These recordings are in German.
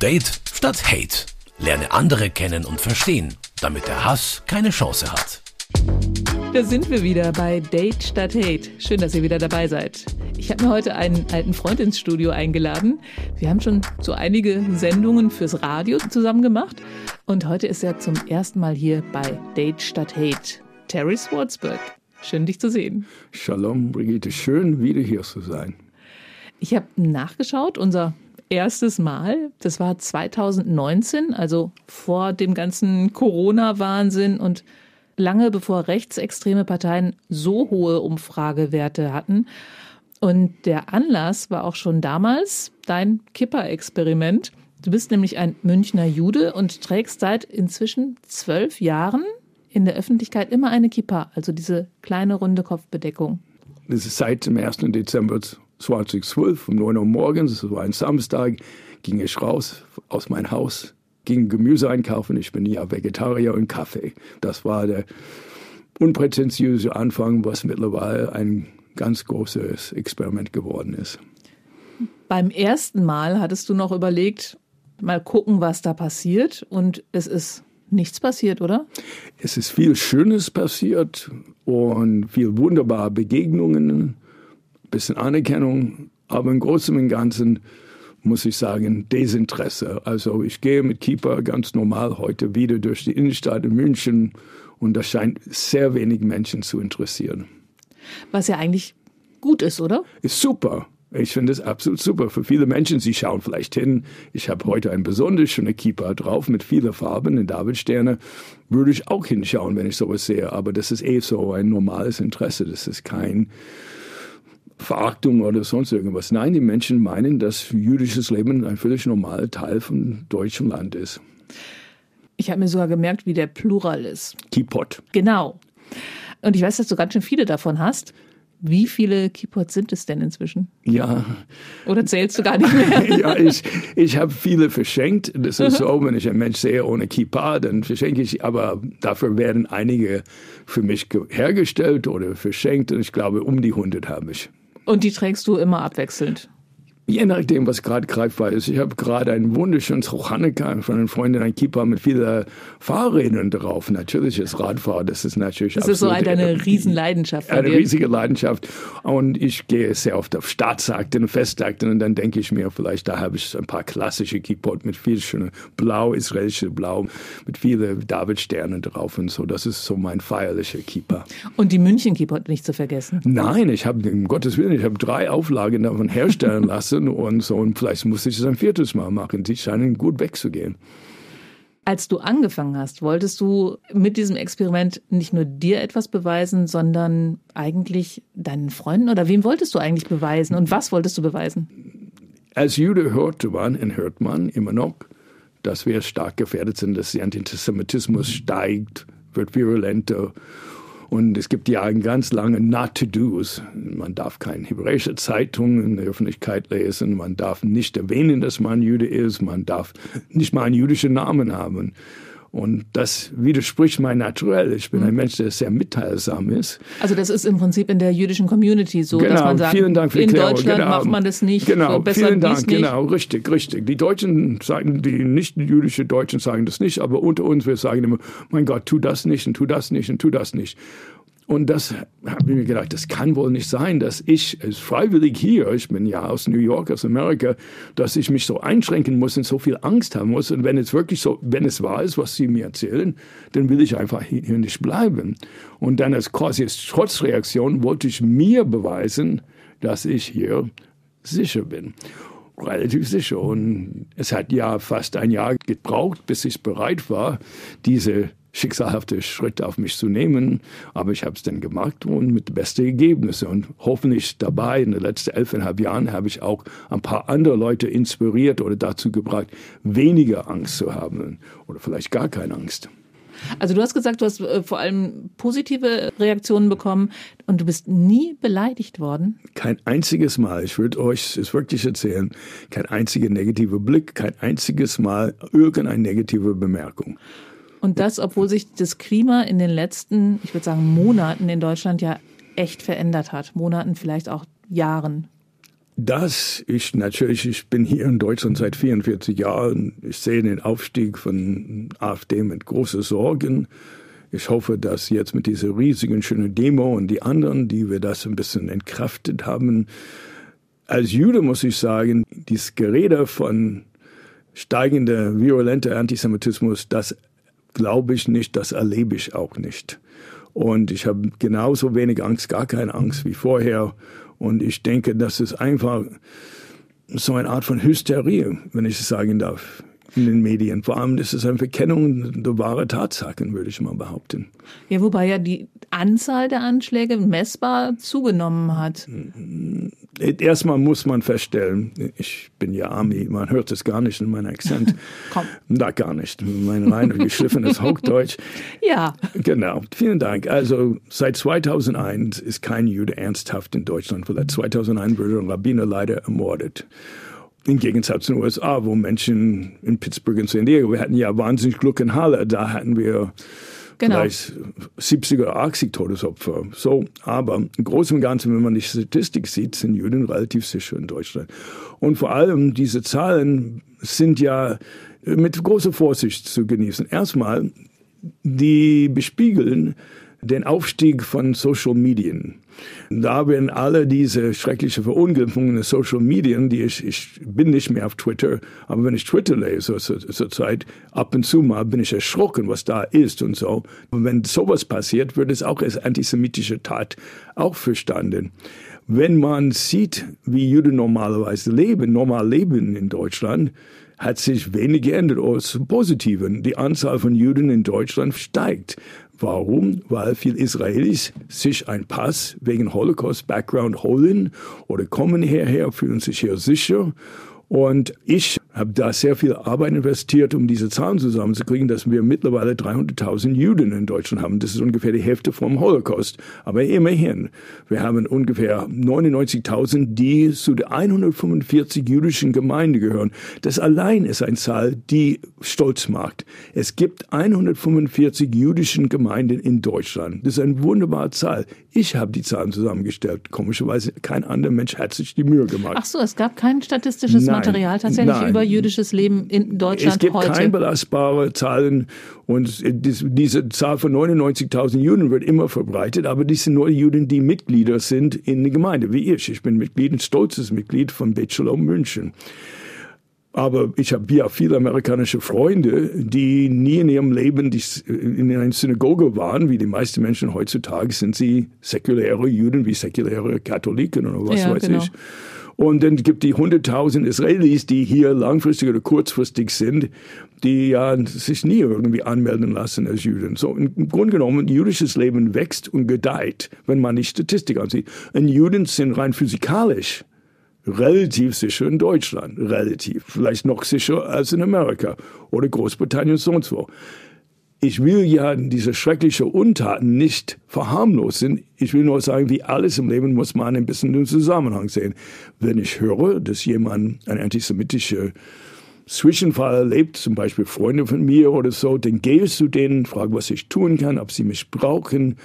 Date statt Hate. Lerne andere kennen und verstehen, damit der Hass keine Chance hat. Da sind wir wieder bei Date statt Hate. Schön, dass ihr wieder dabei seid. Ich habe mir heute einen alten Freund ins Studio eingeladen. Wir haben schon so einige Sendungen fürs Radio zusammen gemacht. Und heute ist er zum ersten Mal hier bei Date statt Hate. Terry Swartzberg. Schön, dich zu sehen. Shalom, Brigitte. Schön, wieder hier zu sein. Ich habe nachgeschaut. Unser erstes Mal, das war 2019, also vor dem ganzen Corona-Wahnsinn und lange bevor rechtsextreme Parteien so hohe Umfragewerte hatten. Und der Anlass war auch schon damals dein Kipper-Experiment. Du bist nämlich ein Münchner Jude und trägst seit inzwischen zwölf Jahren in der Öffentlichkeit immer eine Kippa, also diese kleine runde Kopfbedeckung. Das ist seit dem 1. Dezember 2012 um 9 Uhr morgens, das war ein Samstag, ging ich raus aus meinem Haus ging Gemüse einkaufen. Ich bin ja Vegetarier und Kaffee. Das war der unprätentiöse Anfang, was mittlerweile ein ganz großes Experiment geworden ist. Beim ersten Mal hattest du noch überlegt, mal gucken, was da passiert. Und es ist nichts passiert, oder? Es ist viel Schönes passiert und viel wunderbare Begegnungen, bisschen Anerkennung. Aber im Großen und Ganzen muss ich sagen, Desinteresse. Also ich gehe mit Keeper ganz normal heute wieder durch die Innenstadt in München und das scheint sehr wenig Menschen zu interessieren. Was ja eigentlich gut ist, oder? Ist super. Ich finde es absolut super. Für viele Menschen, sie schauen vielleicht hin. Ich habe heute ein besonders schöne Keeper drauf mit vielen Farben in Davidsterne. Würde ich auch hinschauen, wenn ich sowas sehe. Aber das ist eh so ein normales Interesse. Das ist kein Verachtung oder sonst irgendwas. Nein, die Menschen meinen, dass jüdisches Leben ein völlig normaler Teil von deutschem Land ist. Ich habe mir sogar gemerkt, wie der Plural ist. Kipot. Genau. Und ich weiß, dass du ganz schön viele davon hast. Wie viele Keypots sind es denn inzwischen? Ja. Oder zählst du gar nicht mehr? ja, ich, ich habe viele verschenkt. Das ist so, wenn ich einen Mensch sehe ohne Kippa, dann verschenke ich. Aber dafür werden einige für mich hergestellt oder verschenkt. Und ich glaube, um die 100 habe ich. Und die trägst du immer abwechselnd? Je nachdem, was gerade greifbar ist. Ich habe gerade ein wunderschönes Rochanika von einer Freundin, ein Keeper mit vielen Fahrrädern drauf. Natürlich ist Radfahren, das ist natürlich Das ist so eine, eine Riesenleidenschaft. Eine riesige Leidenschaft. Und ich gehe sehr oft auf Staatsakten Festakten und dann denke ich mir, vielleicht da habe ich ein paar klassische Keyboard mit viel schönen Blau, israelische Blau, mit vielen Davidsternen drauf und so. Das ist so mein feierlicher Keeper. Und die München Keyboard nicht zu vergessen. Nein, ich habe, um Gottes Willen, ich habe drei Auflagen davon herstellen lassen lassen und so. Und vielleicht muss ich es ein viertes Mal machen. Die scheinen gut wegzugehen. Als du angefangen hast, wolltest du mit diesem Experiment nicht nur dir etwas beweisen, sondern eigentlich deinen Freunden oder wem wolltest du eigentlich beweisen und was wolltest du beweisen? Als Jude hörte man und hört man immer noch, dass wir stark gefährdet sind, dass der Antisemitismus steigt, wird virulenter und es gibt ja einen ganz langen Not-to-Dos. Man darf keine hebräische Zeitung in der Öffentlichkeit lesen. Man darf nicht erwähnen, dass man Jude ist. Man darf nicht mal einen jüdischen Namen haben. Und das widerspricht mein Naturell. Ich bin ein Mensch, der sehr mitteilsam ist. Also das ist im Prinzip in der jüdischen Community so, genau, dass man sagt, vielen Dank für in Klärung. Deutschland genau. macht man das nicht. Genau, besser vielen Dank. Genau, richtig, richtig. Die Deutschen sagen, die nicht jüdische Deutschen sagen das nicht, aber unter uns wir sagen immer, mein Gott, tu das nicht und tu das nicht und tu das nicht. Und das habe ich mir gedacht, das kann wohl nicht sein, dass ich als freiwillig hier, ich bin ja aus New York, aus Amerika, dass ich mich so einschränken muss und so viel Angst haben muss. Und wenn es wirklich so, wenn es wahr ist, was Sie mir erzählen, dann will ich einfach hier nicht bleiben. Und dann als quasi als Trotzreaktion wollte ich mir beweisen, dass ich hier sicher bin relativ sicher. Und es hat ja fast ein Jahr gebraucht, bis ich bereit war, diese schicksalhafte Schritt auf mich zu nehmen. Aber ich habe es dann gemacht und mit besten Ergebnissen. Und hoffentlich dabei, in den letzten elfeinhalb Jahren, habe ich auch ein paar andere Leute inspiriert oder dazu gebracht, weniger Angst zu haben oder vielleicht gar keine Angst. Also du hast gesagt, du hast äh, vor allem positive Reaktionen bekommen und du bist nie beleidigt worden? Kein einziges Mal. Ich würde euch es wirklich erzählen. Kein einziger negativer Blick, kein einziges Mal irgendeine negative Bemerkung. Und das, obwohl sich das Klima in den letzten, ich würde sagen, Monaten in Deutschland ja echt verändert hat. Monaten, vielleicht auch Jahren. Das ich natürlich, ich bin hier in Deutschland seit 44 Jahren. Ich sehe den Aufstieg von AfD mit großen Sorgen. Ich hoffe, dass jetzt mit dieser riesigen schönen Demo und die anderen, die wir das ein bisschen entkraftet haben. Als Jude muss ich sagen, dieses Gerede von steigender virulenter Antisemitismus, das glaube ich nicht, das erlebe ich auch nicht. Und ich habe genauso wenig Angst, gar keine Angst wie vorher. Und ich denke, das ist einfach so eine Art von Hysterie, wenn ich es sagen darf, in den Medien. Vor allem ist es eine Verkennung der wahren Tatsachen, würde ich mal behaupten. Ja, wobei ja die Anzahl der Anschläge messbar zugenommen hat. Erstmal muss man feststellen, ich bin ja Army, man hört es gar nicht in meinem Akzent. Komm. Da gar nicht. Mein rein geschliffenes Hochdeutsch. Ja. Genau. Vielen Dank. Also seit 2001 ist kein Jude ernsthaft in Deutschland. Weil 2001 wurde ein Rabbiner leider ermordet. Im Gegensatz zu den USA, wo Menschen in Pittsburgh und San Diego, wir hatten ja wahnsinnig Glück in Halle, da hatten wir Genau. vielleicht 70 oder 80 Todesopfer. So, aber im Großen und Ganzen, wenn man die Statistik sieht, sind Juden relativ sicher in Deutschland. Und vor allem diese Zahlen sind ja mit großer Vorsicht zu genießen. Erstmal, die bespiegeln den Aufstieg von Social Medien. Da werden alle diese schreckliche Verunglimpfungen in Social Medien, die ich, ich bin nicht mehr auf Twitter, aber wenn ich Twitter lese zur, zur Zeit, ab und zu mal bin ich erschrocken, was da ist und so. Und wenn sowas passiert, wird es auch als antisemitische Tat auch verstanden. Wenn man sieht, wie Juden normalerweise leben, normal leben in Deutschland, hat sich wenig geändert aus Positiven. Die Anzahl von Juden in Deutschland steigt. Warum? Weil viele Israelis sich einen Pass wegen Holocaust-Background holen oder kommen hierher, fühlen sich hier sicher. Und ich habe da sehr viel Arbeit investiert, um diese Zahlen zusammenzukriegen, dass wir mittlerweile 300.000 Juden in Deutschland haben. Das ist ungefähr die Hälfte vom Holocaust. Aber immerhin, wir haben ungefähr 99.000, die zu der 145 jüdischen Gemeinde gehören. Das allein ist eine Zahl, die stolz macht. Es gibt 145 jüdischen Gemeinden in Deutschland. Das ist eine wunderbare Zahl. Ich habe die Zahlen zusammengestellt. Komischerweise kein anderer Mensch hat sich die Mühe gemacht. Ach so, es gab kein statistisches Nein, Material tatsächlich nein. über jüdisches Leben in Deutschland es gibt heute. keine belastbare Zahlen und dies- diese Zahl von 99.000 Juden wird immer verbreitet, aber dies sind nur Juden, die Mitglieder sind in der Gemeinde, wie ich. Ich bin Mitglied, ein stolzes Mitglied von Shalom München. Aber ich habe ja viele amerikanische Freunde, die nie in ihrem Leben in einer Synagoge waren, wie die meisten Menschen heutzutage sind sie säkuläre Juden wie säkuläre Katholiken oder was Ja, weiß genau. ich. Und dann gibt die 100.000 Israelis, die hier langfristig oder kurzfristig sind, die ja sich nie irgendwie anmelden lassen als Juden. So im Grunde genommen, jüdisches Leben wächst und gedeiht, wenn man die Statistik ansieht. Und Juden sind rein physikalisch relativ sicher in Deutschland, relativ, vielleicht noch sicher als in Amerika oder Großbritannien und sonst wo. Ich will ja diese schreckliche Untaten nicht verharmlosen. Ich will nur sagen, wie alles im Leben muss man ein bisschen den Zusammenhang sehen. Wenn ich höre, dass jemand eine antisemitische Zwischenfall erlebt, zum Beispiel Freunde von mir oder so, dann gehe ich zu denen, frage, was ich tun kann, ob sie mich brauchen,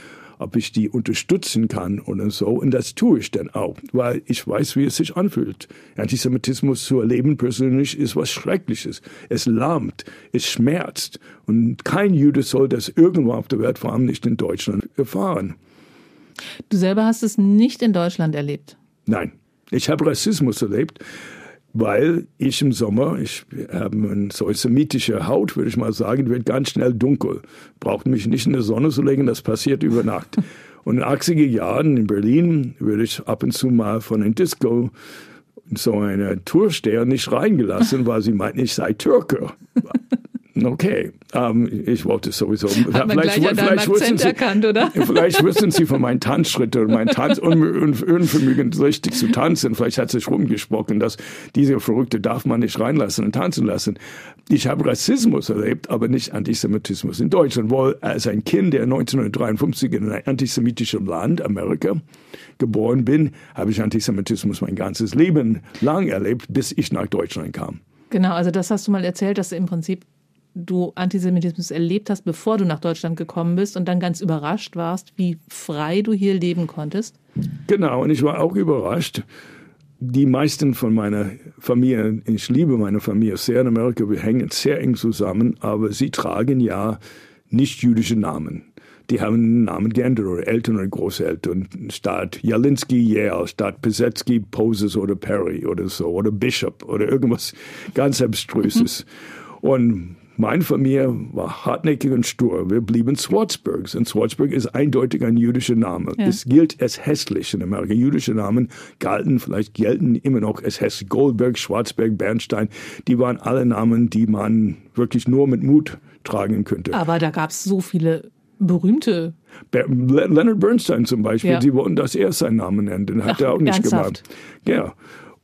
ob ich die unterstützen kann oder so. Und das tue ich dann auch, weil ich weiß, wie es sich anfühlt. Antisemitismus zu erleben persönlich ist was Schreckliches. Es lahmt, es schmerzt. Und kein Jude soll das irgendwo auf der Welt, vor allem nicht in Deutschland, erfahren. Du selber hast es nicht in Deutschland erlebt. Nein, ich habe Rassismus erlebt, weil ich im Sommer, ich habe eine so semitische Haut, würde ich mal sagen, wird ganz schnell dunkel. Braucht mich nicht in der Sonne zu legen, das passiert über Nacht. Und in den 80er Jahren in Berlin würde ich ab und zu mal von einem Disco so eine Toursteher nicht reingelassen, weil sie meinten, ich sei Türke. Okay, ähm, ich wollte sowieso. Hat man gleich an deinem Akzent erkannt, oder? Vielleicht wissen Sie von meinen Tanzschritten und mein Tanzunvermögen richtig zu tanzen. Vielleicht hat sich rumgesprochen, dass diese Verrückte darf man nicht reinlassen und tanzen lassen. Ich habe Rassismus erlebt, aber nicht Antisemitismus in Deutschland. Wohl als ein Kind, der 1953 in einem antisemitischen Land, Amerika, geboren bin, habe ich Antisemitismus mein ganzes Leben lang erlebt, bis ich nach Deutschland kam. Genau, also das hast du mal erzählt, dass im Prinzip du Antisemitismus erlebt hast, bevor du nach Deutschland gekommen bist und dann ganz überrascht warst, wie frei du hier leben konntest. Genau, und ich war auch überrascht, die meisten von meiner Familie, ich liebe meine Familie sehr in Amerika, wir hängen sehr eng zusammen, aber sie tragen ja nicht jüdische Namen. Die haben den Namen geändert, oder Eltern oder Großeltern. Statt Jalinski, Yale, statt Pesetzky, Poses oder Perry oder so, oder Bishop oder irgendwas ganz Abstruses. Mhm. Und meine Familie war hartnäckig und stur. Wir blieben Schwarzburgs. Und Schwarzburg ist eindeutig ein jüdischer Name. Ja. Es gilt als hässlich in Amerika. Jüdische Namen galten, vielleicht gelten immer noch als hässlich. Goldberg, Schwarzberg, Bernstein, die waren alle Namen, die man wirklich nur mit Mut tragen könnte. Aber da gab es so viele berühmte. Leonard Bernstein zum Beispiel, ja. sie wollten, dass er seinen Namen nennt. Den hat Ach, er auch nicht ernsthaft? gemacht. Ja.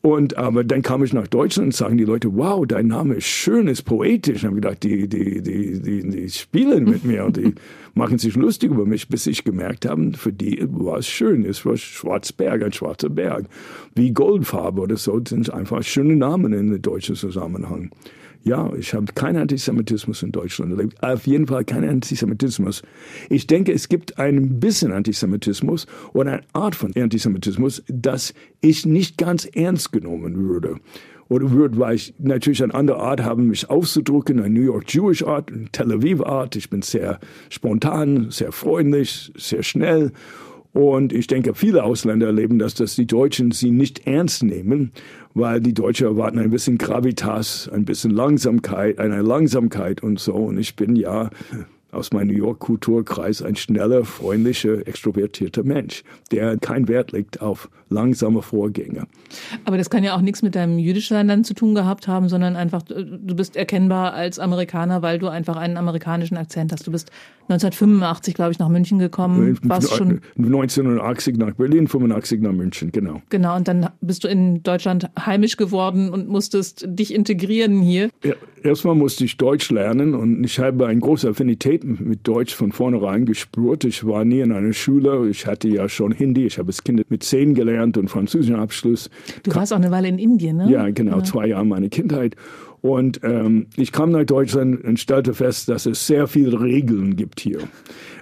Und aber dann kam ich nach Deutschland und sagen die Leute, wow, dein Name ist schön, ist poetisch. Und habe gedacht, die, die, die, die, die spielen mit mir und die machen sich lustig über mich, bis ich gemerkt habe, für die war es schön. Es war Schwarzberg, ein schwarzer Berg. Wie Goldfarbe oder so, sind einfach schöne Namen in dem deutschen Zusammenhang. Ja, ich habe keinen Antisemitismus in Deutschland erlebt. Auf jeden Fall keinen Antisemitismus. Ich denke, es gibt ein bisschen Antisemitismus oder eine Art von Antisemitismus, das ich nicht ganz ernst genommen würde oder würde, weil ich natürlich eine andere Art habe, mich auszudrücken, eine New York Jewish Art, eine Tel Aviv Art. Ich bin sehr spontan, sehr freundlich, sehr schnell und ich denke, viele Ausländer erleben das, dass die Deutschen sie nicht ernst nehmen, weil die Deutschen erwarten ein bisschen Gravitas, ein bisschen Langsamkeit, eine Langsamkeit und so. Und ich bin ja aus meinem New York-Kulturkreis ein schneller, freundlicher, extrovertierter Mensch, der keinen Wert legt auf langsame Vorgänge. Aber das kann ja auch nichts mit deinem jüdischen dann zu tun gehabt haben, sondern einfach, du bist erkennbar als Amerikaner, weil du einfach einen amerikanischen Akzent hast. Du bist 1985, glaube ich, nach München gekommen. Warst schon 1980 nach Berlin, 85 nach München, genau. Genau, und dann bist du in Deutschland heimisch geworden und musstest dich integrieren hier. Ja, erstmal musste ich Deutsch lernen und ich habe eine große Affinität mit Deutsch von vornherein gespürt. Ich war nie in einer Schule, ich hatte ja schon Hindi, ich habe als Kind mit zehn gelernt und französischen Abschluss. Du warst auch eine Weile in Indien, ne? Ja, genau, ja. zwei Jahre meine Kindheit. Und ähm, ich kam nach Deutschland und stellte fest, dass es sehr viele Regeln gibt hier.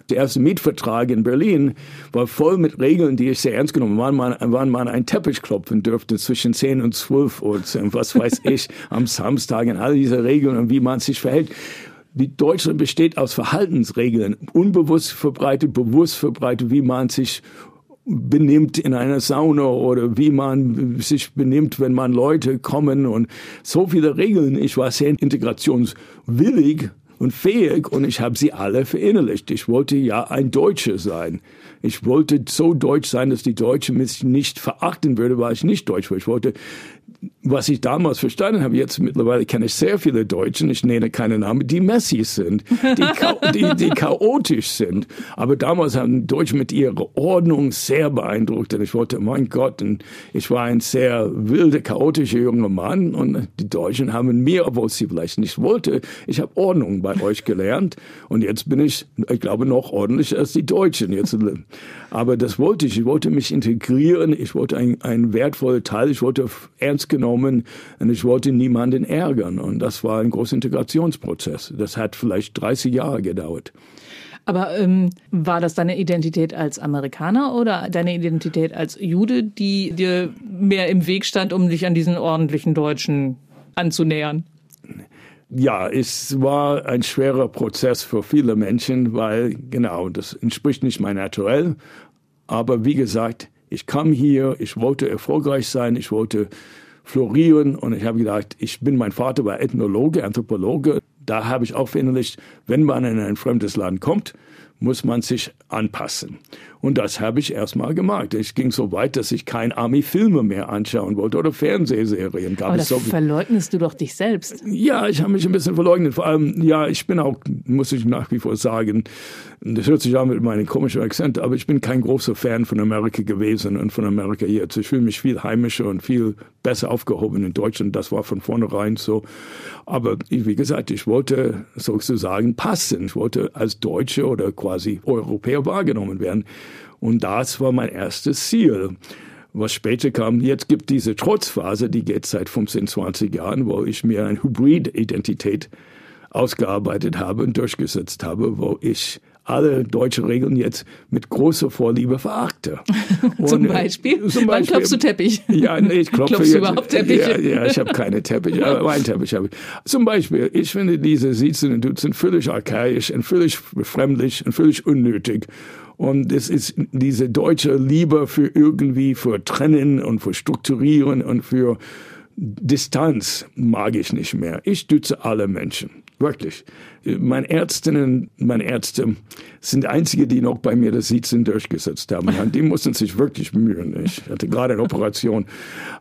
Der erste Mietvertrag in Berlin war voll mit Regeln, die ich sehr ernst genommen habe. Wann man, wann man einen Teppich klopfen dürfte zwischen 10 und 12 Uhr, was weiß ich, am Samstag und all diese Regeln und wie man sich verhält. Die Deutschland besteht aus Verhaltensregeln, unbewusst verbreitet, bewusst verbreitet, wie man sich benimmt in einer Sauna oder wie man sich benimmt, wenn man Leute kommen und so viele Regeln. Ich war sehr integrationswillig und fähig und ich habe sie alle verinnerlicht. Ich wollte ja ein Deutscher sein. Ich wollte so deutsch sein, dass die Deutschen mich nicht verachten würde, weil ich nicht deutsch war. Ich wollte was ich damals verstanden habe, jetzt mittlerweile kenne ich sehr viele Deutschen, ich nenne keine Namen, die Messis sind, die, die, die chaotisch sind. Aber damals haben Deutsche mit ihrer Ordnung sehr beeindruckt und ich wollte, mein Gott, und ich war ein sehr wilder, chaotischer junger Mann und die Deutschen haben mir, obwohl sie vielleicht nicht wollte, ich habe Ordnung bei euch gelernt und jetzt bin ich, ich glaube, noch ordentlicher als die Deutschen. Jetzt, aber das wollte ich, ich wollte mich integrieren, ich wollte ein, ein wertvoller Teil, ich wollte ernst genommen genommen und ich wollte niemanden ärgern. Und das war ein großer Integrationsprozess. Das hat vielleicht 30 Jahre gedauert. Aber ähm, war das deine Identität als Amerikaner oder deine Identität als Jude, die dir mehr im Weg stand, um dich an diesen ordentlichen Deutschen anzunähern? Ja, es war ein schwerer Prozess für viele Menschen, weil genau, das entspricht nicht mein Naturell. Aber wie gesagt, ich kam hier, ich wollte erfolgreich sein, ich wollte florieren. Und ich habe gedacht, ich bin, mein Vater war Ethnologe, Anthropologe. Da habe ich auch verinnerlicht, wenn man in ein fremdes Land kommt, muss man sich anpassen. Und das habe ich erstmal gemacht. Ich ging so weit, dass ich kein Army-Filme mehr anschauen wollte oder Fernsehserien. Gab Aber das so verleugnest du doch dich selbst. Ja, ich habe mich ein bisschen verleugnet. Vor allem, ja, ich bin auch, muss ich nach wie vor sagen, das hört sich an mit meinem komischen Akzent, aber ich bin kein großer Fan von Amerika gewesen und von Amerika jetzt. Ich fühle mich viel heimischer und viel besser aufgehoben in Deutschland. Das war von vornherein so. Aber wie gesagt, ich wollte sozusagen passen. Ich wollte als Deutsche oder quasi Europäer wahrgenommen werden. Und das war mein erstes Ziel. Was später kam, jetzt gibt diese Trotzphase, die geht seit 15, 20 Jahren, wo ich mir eine Hybrid-Identität ausgearbeitet habe und durchgesetzt habe, wo ich alle deutschen Regeln jetzt mit großer Vorliebe verachte. zum äh, Beispiel? Zum Beispiel Wann klopfst du Teppich? Ja, nee, ich klopfe Klopfst jetzt, du überhaupt Teppich? Ja, ja ich habe keine Teppich, aber einen Teppich habe ich. Zum Beispiel, ich finde diese Siezen und Duzen völlig archaisch und völlig befremdlich und völlig unnötig. Und es ist diese deutsche Liebe für irgendwie, für Trennen und für Strukturieren und für Distanz mag ich nicht mehr. Ich stütze alle Menschen. Wirklich. Meine Ärztinnen, meine Ärzte sind die einzige, die noch bei mir das Sitzen durchgesetzt haben. Die mussten sich wirklich bemühen. Ich hatte gerade eine Operation.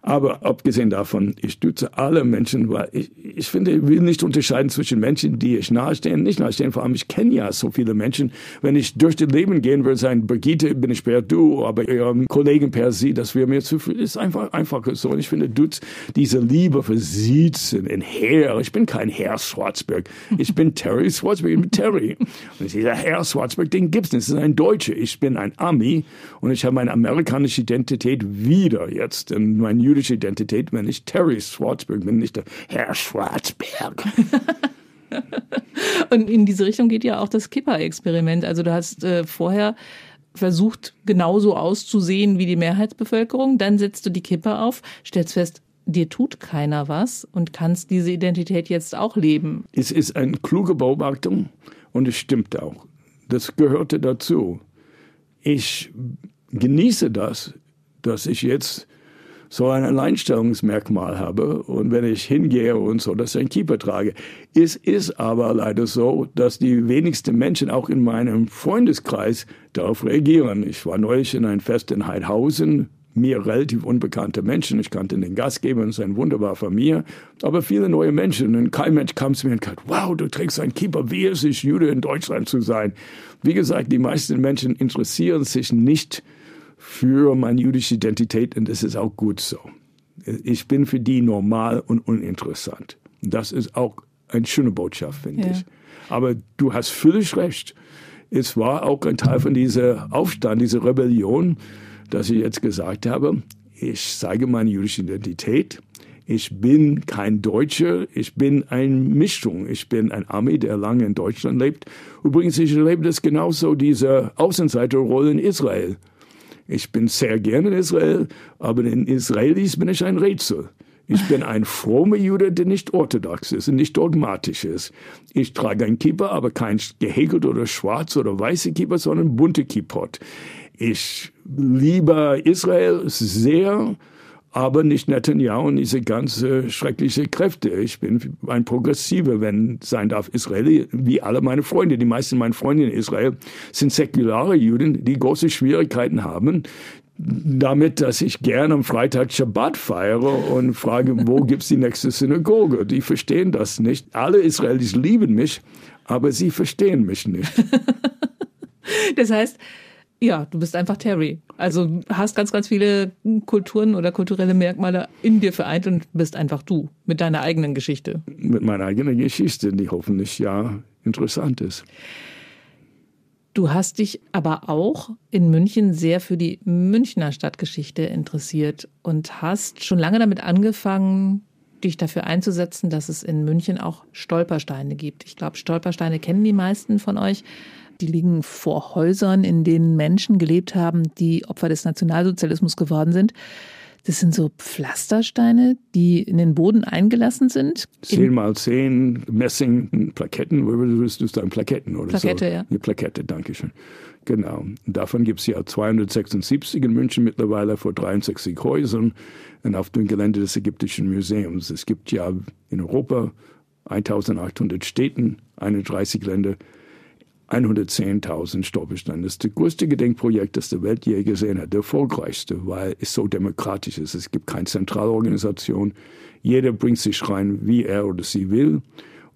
Aber abgesehen davon, ich stütze alle Menschen, weil ich, ich finde, ich will nicht unterscheiden zwischen Menschen, die ich nahestehen, nicht nahestehen. Vor allem, ich kenne ja so viele Menschen. Wenn ich durch das Leben gehen würde, sagen, Brigitte, bin ich per du, aber ihrem Kollegen per sie, das wäre mir zu viel. Ist einfach, einfach so. Und ich finde, du, diese Liebe für Sitzen, in Herr, ich bin kein Herr Schwarzberg. Ich bin Terry Schwarzberg, ich Terry. Und dieser Herr Schwarzberg, den gibt's nicht. Das ist ein Deutscher. Ich bin ein Ami und ich habe meine amerikanische Identität wieder jetzt. Und meine jüdische Identität, wenn ich Terry Schwarzberg bin, nicht der Herr Schwarzberg. und in diese Richtung geht ja auch das Kippa-Experiment. Also du hast äh, vorher versucht, genauso auszusehen wie die Mehrheitsbevölkerung. Dann setzt du die Kippe auf, stellst fest, dir tut keiner was und kannst diese Identität jetzt auch leben. Es ist eine kluge Beobachtung und es stimmt auch. Das gehörte dazu. Ich genieße das, dass ich jetzt so ein Alleinstellungsmerkmal habe und wenn ich hingehe und so, dass ich einen Keeper trage. Es ist aber leider so, dass die wenigsten Menschen auch in meinem Freundeskreis darauf reagieren. Ich war neulich in ein Fest in Heidhausen mir relativ unbekannte Menschen. Ich kannte den Gastgeber und sein wunderbar von mir, aber viele neue Menschen. Und kein Mensch kam zu mir und gesagt, wow, du trägst einen Keeper, wie ist es, Jude in Deutschland zu sein? Wie gesagt, die meisten Menschen interessieren sich nicht für meine jüdische Identität und das ist auch gut so. Ich bin für die normal und uninteressant. Das ist auch eine schöne Botschaft, finde ja. ich. Aber du hast völlig recht. Es war auch ein Teil von dieser Aufstand, dieser Rebellion, dass ich jetzt gesagt habe, ich zeige meine jüdische Identität. Ich bin kein Deutscher, ich bin eine Mischung. Ich bin ein Ami, der lange in Deutschland lebt. Übrigens, ich erlebe das genauso, diese Außenseiterrolle in Israel. Ich bin sehr gerne in Israel, aber in Israelis bin ich ein Rätsel. Ich bin ein frommer Jude, der nicht orthodox ist und nicht dogmatisch ist. Ich trage ein Kippa, aber kein gehäkelt oder schwarz oder weiße Kippa, sondern bunte Kippot. Ich liebe Israel sehr, aber nicht Netanyahu und diese ganze schreckliche Kräfte. Ich bin ein Progressiver, wenn sein darf, Israeli, wie alle meine Freunde. Die meisten meiner Freunde in Israel sind säkulare Juden, die große Schwierigkeiten haben, damit, dass ich gerne am Freitag Shabbat feiere und frage, wo gibt's die nächste Synagoge? Die verstehen das nicht. Alle Israelis lieben mich, aber sie verstehen mich nicht. das heißt, ja, du bist einfach Terry. Also hast ganz, ganz viele Kulturen oder kulturelle Merkmale in dir vereint und bist einfach du mit deiner eigenen Geschichte. Mit meiner eigenen Geschichte, die hoffentlich ja interessant ist. Du hast dich aber auch in München sehr für die Münchner Stadtgeschichte interessiert und hast schon lange damit angefangen, dich dafür einzusetzen, dass es in München auch Stolpersteine gibt. Ich glaube, Stolpersteine kennen die meisten von euch. Die liegen vor Häusern, in denen Menschen gelebt haben, die Opfer des Nationalsozialismus geworden sind. Das sind so Pflastersteine, die in den Boden eingelassen sind. Zehn mal zehn Messing Plaketten, wo würdest du sagen Plaketten oder Plakette, so? ja. Eine Plakette, danke schön. Genau. Und davon gibt es ja 276 in München mittlerweile vor 63 Häusern und auf dem Gelände des Ägyptischen Museums. Es gibt ja in Europa 1800 Städten, 31 Länder 110.000 Stolpersteine. Das ist das größte Gedenkprojekt, das die Welt je gesehen hat. Der erfolgreichste, weil es so demokratisch ist. Es gibt keine Zentralorganisation. Jeder bringt sich rein, wie er oder sie will.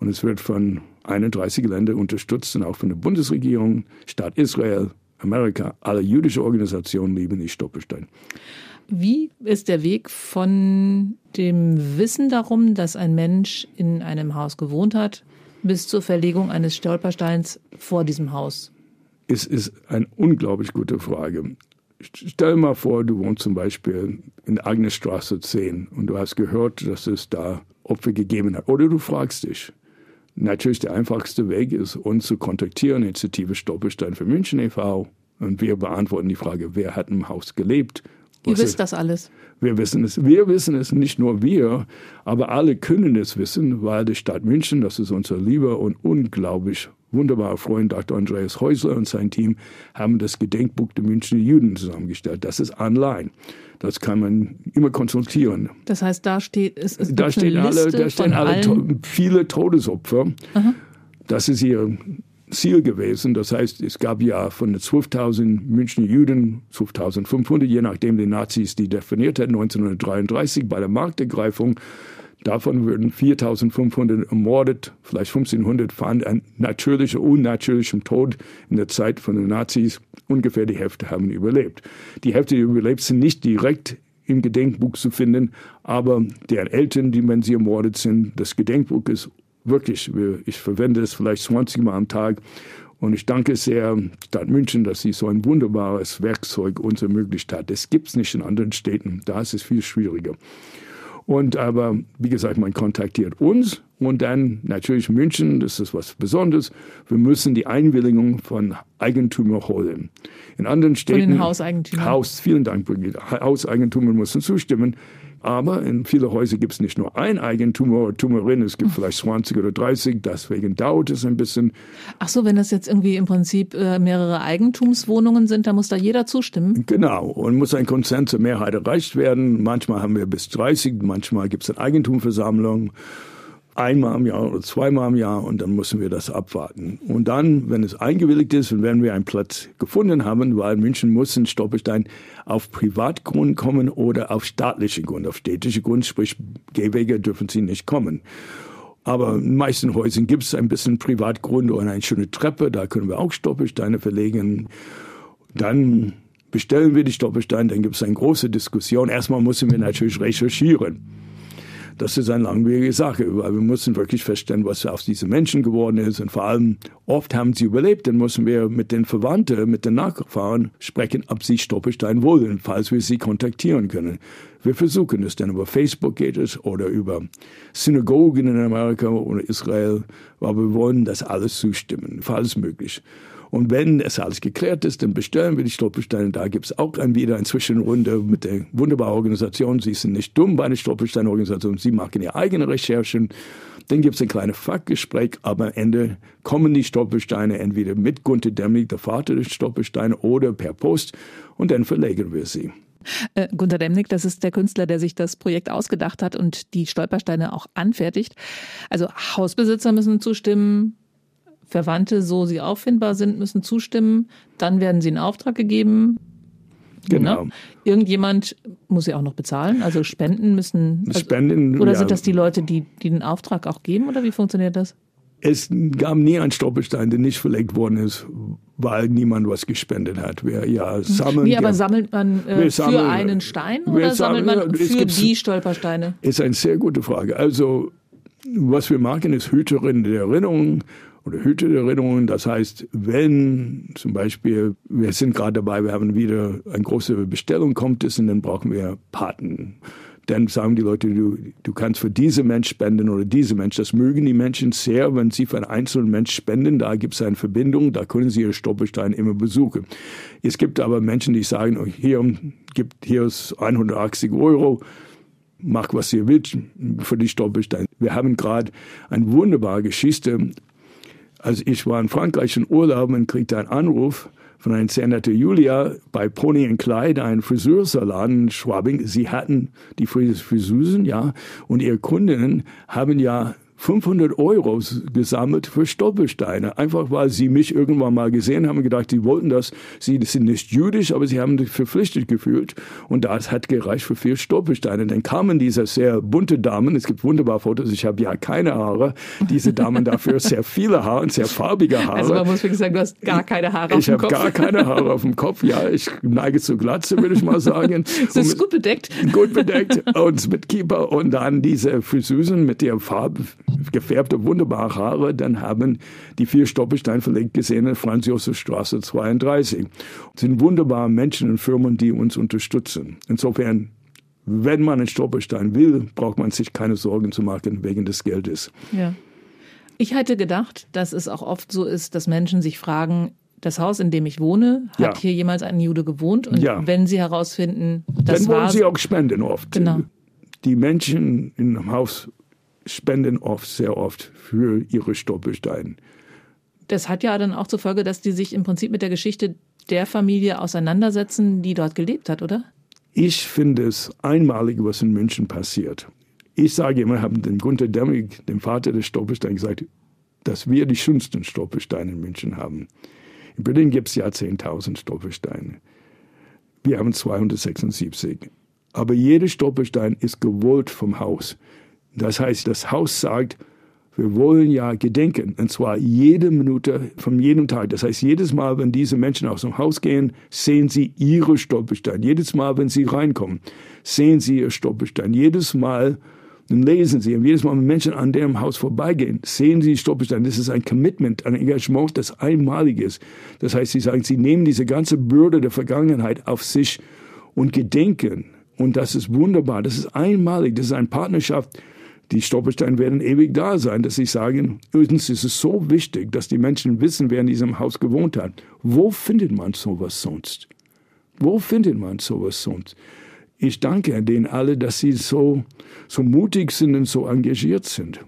Und es wird von 31 Ländern unterstützt und auch von der Bundesregierung, Staat Israel, Amerika, alle jüdische Organisationen lieben die Stolpersteine. Wie ist der Weg von dem Wissen darum, dass ein Mensch in einem Haus gewohnt hat, bis zur Verlegung eines Stolpersteins vor diesem Haus? Es ist eine unglaublich gute Frage. Stell mal vor, du wohnst zum Beispiel in Agnesstraße 10 und du hast gehört, dass es da Opfer gegeben hat. Oder du fragst dich, Natürlich der einfachste Weg ist, uns zu kontaktieren, Initiative Stolperstein für München e.V. Und wir beantworten die Frage, wer hat im Haus gelebt? Ihr wisst das alles. Wir wissen es. Wir wissen es, nicht nur wir, aber alle können es wissen, weil die Stadt München, das ist unser lieber und unglaublich wunderbarer Freund Dr. Andreas Häusler und sein Team, haben das Gedenkbuch der Münchner Juden zusammengestellt. Das ist online. Das kann man immer konsultieren. Das heißt, da steht es ist da stehen alle, da stehen alle to viele Todesopfer. Aha. Das ist ihr Ziel gewesen. Das heißt, es gab ja von den 12.000 Münchner Juden, 12.500, je nachdem die Nazis die definiert hätten, 1933 bei der Marktergreifung. Davon würden 4.500 ermordet, vielleicht 1.500 fanden einen natürlichen, unnatürlichen Tod in der Zeit von den Nazis. Ungefähr die Hälfte haben überlebt. Die Hälfte, die überlebt, sind nicht direkt im Gedenkbuch zu finden, aber deren Eltern, die, wenn sie ermordet sind, das Gedenkbuch ist wirklich, ich verwende es vielleicht 20 Mal am Tag und ich danke sehr Stadt München, dass sie so ein wunderbares Werkzeug uns ermöglicht hat. Das gibt es nicht in anderen Städten, da ist es viel schwieriger. Und aber, wie gesagt, man kontaktiert uns und dann natürlich München, das ist was Besonderes. Wir müssen die Einwilligung von Eigentümer holen. In anderen Städten. Von den Hauseigentümern. Haus, vielen Dank, Brigitte. Hauseigentümer müssen zustimmen. Aber in vielen Häusern gibt es nicht nur ein Eigentümer oder Tumerin, es gibt vielleicht 20 oder 30, deswegen dauert es ein bisschen. Ach so, wenn das jetzt irgendwie im Prinzip äh, mehrere Eigentumswohnungen sind, dann muss da jeder zustimmen? Genau, und muss ein Konsens zur Mehrheit erreicht werden. Manchmal haben wir bis 30, manchmal gibt es eine Eigentumsversammlung einmal im Jahr oder zweimal im Jahr und dann müssen wir das abwarten. Und dann, wenn es eingewilligt ist und wenn wir einen Platz gefunden haben, weil München muss in Stolperstein auf Privatgrund kommen oder auf staatliche Grund, auf städtische Grund, sprich Gehwege dürfen sie nicht kommen. Aber in den meisten Häusern gibt es ein bisschen Privatgrund oder eine schöne Treppe, da können wir auch Stolpersteine verlegen. Dann bestellen wir die Stolpersteine, dann gibt es eine große Diskussion. Erstmal müssen wir natürlich recherchieren das ist eine langwierige Sache, weil wir müssen wirklich feststellen, was aus diesen Menschen geworden ist. Und vor allem, oft haben sie überlebt, dann müssen wir mit den Verwandten, mit den Nachfahren sprechen, ob sie Stolperstein wollen, falls wir sie kontaktieren können. Wir versuchen es dann über Facebook geht es oder über Synagogen in Amerika oder Israel, weil wir wollen, dass alles zustimmen, falls möglich. Und wenn es alles geklärt ist, dann bestellen wir die Stolpersteine. Da gibt es auch ein, wieder eine Zwischenrunde mit der wunderbaren Organisation. Sie sind nicht dumm bei der Stolperstein-Organisation. Sie machen ihre eigenen Recherchen. Dann gibt es ein kleines Fachgespräch, aber am Ende kommen die Stolpersteine entweder mit Gunther Demmig, der Vater der Stolpersteine, oder per Post und dann verlegen wir sie. Äh, Gunter Demnig, das ist der Künstler, der sich das Projekt ausgedacht hat und die Stolpersteine auch anfertigt. Also Hausbesitzer müssen zustimmen, Verwandte, so sie auffindbar sind, müssen zustimmen. Dann werden sie in Auftrag gegeben. Genau. Ne? Irgendjemand muss ja auch noch bezahlen, also Spenden müssen. Also, Spenden. Oder ja. sind das die Leute, die, die den Auftrag auch geben, oder wie funktioniert das? Es gab nie einen Stolperstein, der nicht verlegt worden ist, weil niemand was gespendet hat. Wir ja sammeln. Wie aber sammelt man äh, sammeln, für einen Stein oder sammelt man für die Stolpersteine? Ist eine sehr gute Frage. Also was wir machen, ist Hüterin der Erinnerung oder Hüte der Erinnerungen. Das heißt, wenn zum Beispiel, wir sind gerade dabei, wir haben wieder eine große Bestellung, kommt es und dann brauchen wir Paten. Dann sagen die Leute, du, du kannst für diese Mensch spenden oder diese Mensch. Das mögen die Menschen sehr, wenn sie für einen einzelnen Mensch spenden. Da gibt es eine Verbindung, da können sie ihre Stolperstein immer besuchen. Es gibt aber Menschen, die sagen, oh, hier, gibt, hier ist 180 Euro mach was ihr wollt für die Stolpersteine. Wir haben gerade eine wunderbare Geschichte also ich war in Frankreich in Urlaub und kriegte einen Anruf von einer sehr netten Julia bei Pony Kleid, ein Friseursalon in Schwabing. Sie hatten die Friseusen, ja, und ihre Kundinnen haben ja 500 Euro gesammelt für Stolpersteine. Einfach weil sie mich irgendwann mal gesehen haben und gedacht, sie wollten das. Sie sind nicht jüdisch, aber sie haben sich verpflichtet gefühlt. Und das hat gereicht für vier Stolpersteine. Dann kamen diese sehr bunte Damen. Es gibt wunderbare Fotos. Ich habe ja keine Haare. Diese Damen dafür sehr viele Haare und sehr farbige Haare. Also man muss wirklich sagen, du hast gar keine Haare ich auf dem Kopf. Ich habe gar keine Haare auf dem Kopf. Ja, ich neige zu Glatze, würde ich mal sagen. das ist gut bedeckt. Gut bedeckt und mit Keeper und dann diese Friseusen mit der Farbe gefärbte, wunderbare Haare, dann haben die vier Stoppelstein verlegt gesehen in Franz-Josef-Straße 32. Das sind wunderbare Menschen und Firmen, die uns unterstützen. Insofern wenn man einen Stolperstein will, braucht man sich keine Sorgen zu machen wegen des Geldes. Ja. Ich hätte gedacht, dass es auch oft so ist, dass Menschen sich fragen, das Haus, in dem ich wohne, hat Ja. hier jemals ein Jude gewohnt? Und Ja. wenn sie herausfinden, das Dann wollen sie auch spenden oft. Genau. Die Menschen im Haus spenden oft, sehr oft für ihre Stolpersteine. Das hat ja dann auch zur Folge, dass die sich im Prinzip mit der Geschichte der Familie auseinandersetzen, die dort gelebt hat, oder? Ich finde es einmalig, was in München passiert. Ich sage immer, haben dem Gunter Demmig, dem Vater des Stolpersteins, gesagt, dass wir die schönsten Stolpersteine in München haben. In Berlin gibt es ja 10.000 Stolpersteine. Wir haben 276. Aber jeder Stolperstein ist gewollt vom Haus. Das heißt, das Haus sagt, wir wollen ja gedenken, und zwar jede Minute von jedem Tag. Das heißt, jedes Mal, wenn diese Menschen aus dem Haus gehen, sehen sie ihre Stolpersteine. Jedes Mal, wenn sie reinkommen, sehen sie ihr Stolperstein. Jedes Mal, lesen sie, und jedes Mal, wenn Menschen an dem Haus vorbeigehen, sehen sie Stolpersteine. Das ist ein Commitment, ein Engagement, das einmalig ist. Das heißt, sie sagen, sie nehmen diese ganze Bürde der Vergangenheit auf sich und gedenken. Und das ist wunderbar. Das ist einmalig. Das ist eine Partnerschaft. Die Stolpersteine werden ewig da sein, dass sie sagen, uns ist es so wichtig, dass die Menschen wissen, wer in diesem Haus gewohnt hat. Wo findet man sowas sonst? Wo findet man sowas sonst? Ich danke denen alle, dass sie so, so mutig sind und so engagiert sind.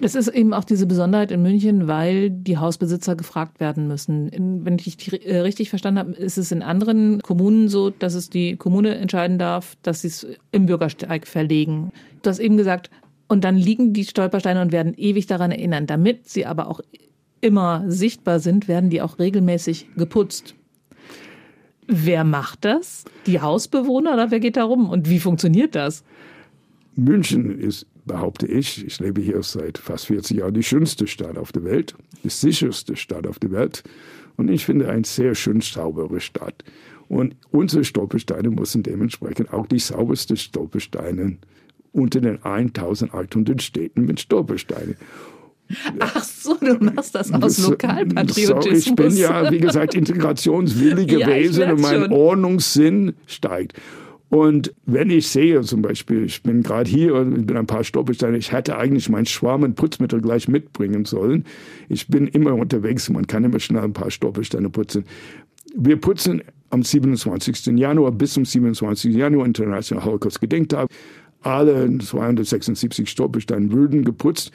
Das ist eben auch diese Besonderheit in München, weil die Hausbesitzer gefragt werden müssen. Wenn ich dich äh, richtig verstanden habe, ist es in anderen Kommunen so, dass es die Kommune entscheiden darf, dass sie es im Bürgersteig verlegen. Du hast eben gesagt, und dann liegen die Stolpersteine und werden ewig daran erinnern. Damit sie aber auch immer sichtbar sind, werden die auch regelmäßig geputzt. Wer macht das? Die Hausbewohner oder wer geht da rum? Und wie funktioniert das? München ist, behaupte ich, ich lebe hier seit fast 40 Jahren, die schönste Stadt auf der Welt, die sicherste Stadt auf der Welt. Und ich finde eine sehr schön saubere Stadt. Und unsere Stolpersteine müssen dementsprechend auch die saubersten Stolpersteine unter den 1800 Städten mit Stolpersteinen. Ach so, du machst das aus So, Lokalpatriotismus. ich bin ja, wie gesagt, integrationswillig Ja, gewesen und merk's mein schon. Ordnungssinn steigt. Und wenn ich sehe, zum Beispiel, ich bin gerade hier und bin ein paar Stolpersteine, ich hätte eigentlich mein Schwamm und Putzmittel gleich mitbringen sollen. Ich bin immer unterwegs, man kann immer schnell ein paar Stolpersteine putzen. Wir putzen am 27. Januar bis zum 27. Januar International Holocaust Gedenktag. Alle 276 Stolpersteine würden geputzt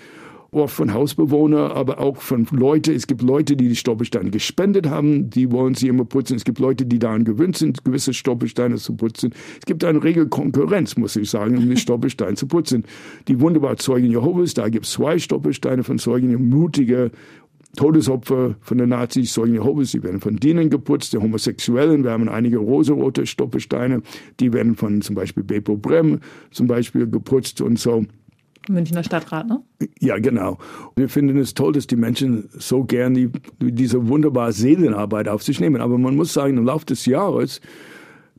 oft von Hausbewohnern, aber auch von Leuten. Es gibt Leute, die die Stolpersteine gespendet haben, die wollen sie immer putzen. Es gibt Leute, die daran gewöhnt sind, gewisse Stolpersteine zu putzen. Es gibt eine regel Konkurrenz, muss ich sagen, um die Stolpersteine zu putzen. Die wunderbare Zeugen Jehovas, da gibt es zwei Stolpersteine von Zeugen, mutige Todesopfer von den Nazis, Zeugen Jehovas, die werden von denen geputzt, die Homosexuellen, wir haben einige rosarote Stolpersteine, die werden von zum Beispiel Bepo Brem zum Beispiel geputzt und so. Münchner Stadtrat, ne? Ja, genau. Wir finden es toll, dass die Menschen so gern die, diese wunderbare Seelenarbeit auf sich nehmen. Aber man muss sagen, im Laufe des Jahres,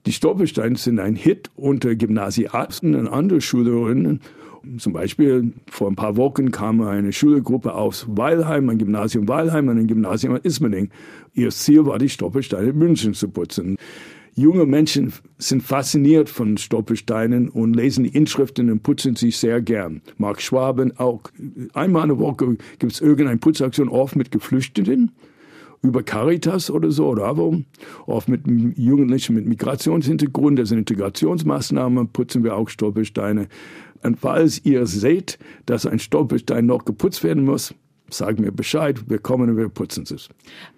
die Stolpersteine sind ein Hit unter Gymnasiasten und anderen Schülerinnen. Zum Beispiel vor ein paar Wochen kam eine Schülergruppe aus Weilheim, ein Gymnasium Weilheim ein Gymnasium in Ismaning. Ihr Ziel war, die Stolpersteine in München zu putzen. Junge Menschen sind fasziniert von Stolpersteinen und lesen die Inschriften und putzen sich sehr gern. Mark Schwaben auch. Einmal in der Woche gibt es irgendeine Putzaktion, oft mit Geflüchteten, über Caritas oder so, oder wo. Oft mit Jugendlichen mit Migrationshintergrund, das sind Integrationsmaßnahmen, putzen wir auch Stolpersteine. Und falls ihr seht, dass ein Stolperstein noch geputzt werden muss, Sag mir Bescheid, wir kommen und wir putzen es.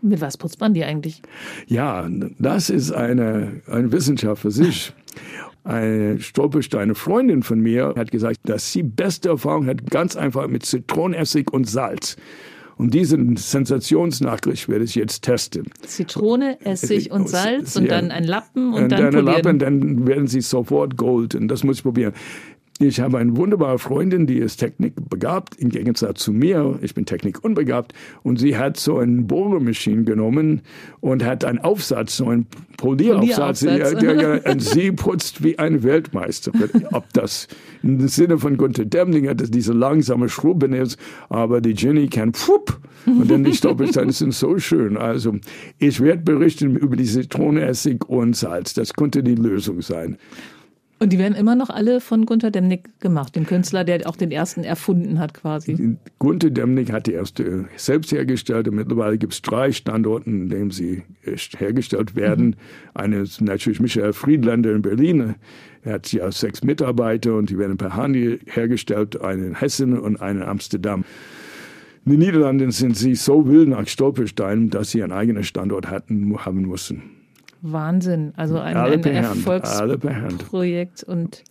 Mit was putzt man die eigentlich? Ja, das ist eine, eine Wissenschaft für sich. Eine Stolpersteine Freundin von mir hat gesagt, dass sie beste Erfahrung hat, ganz einfach mit Zitronenessig und Salz. Und diesen Sensationsnachricht werde ich jetzt testen. Zitrone, Essig und Salz und Ja. dann ein Lappen und, Und dann dann polieren. Lappen, dann werden sie sofort Gold. Und das muss ich probieren. Ich habe eine wunderbare Freundin, die ist technikbegabt, im Gegensatz zu mir. Ich bin technikunbegabt. Und sie hat so eine Bohrmaschine genommen und hat einen Aufsatz, so einen Polieraufsatz. Polieraufsatz. Und sie putzt wie ein Weltmeister. Ob das im Sinne von Gunter Demlinger, dass diese langsame Schrubben ist, aber die Jenny kann pfupp. Und dann die Stolpersteine sind so schön. Also ich werde berichten über die Zitrone, Essig und Salz. Das könnte die Lösung sein. Und die werden immer noch alle von Gunter Demnig gemacht, dem Künstler, der auch den ersten erfunden hat quasi. Gunter Demnig hat die erste selbst hergestellt und mittlerweile gibt es drei Standorte, in denen sie hergestellt werden. Mhm. Eine ist natürlich Michael Friedländer in Berlin. Er hat ja sechs Mitarbeiter und die werden per Hand hergestellt, eine in Hessen und eine in Amsterdam. In den Niederlanden sind sie so wild nach Stolpersteinen, dass sie einen eigenen Standort hatten, haben mussten. Wahnsinn. Also ein, ein Erfolgsprojekt und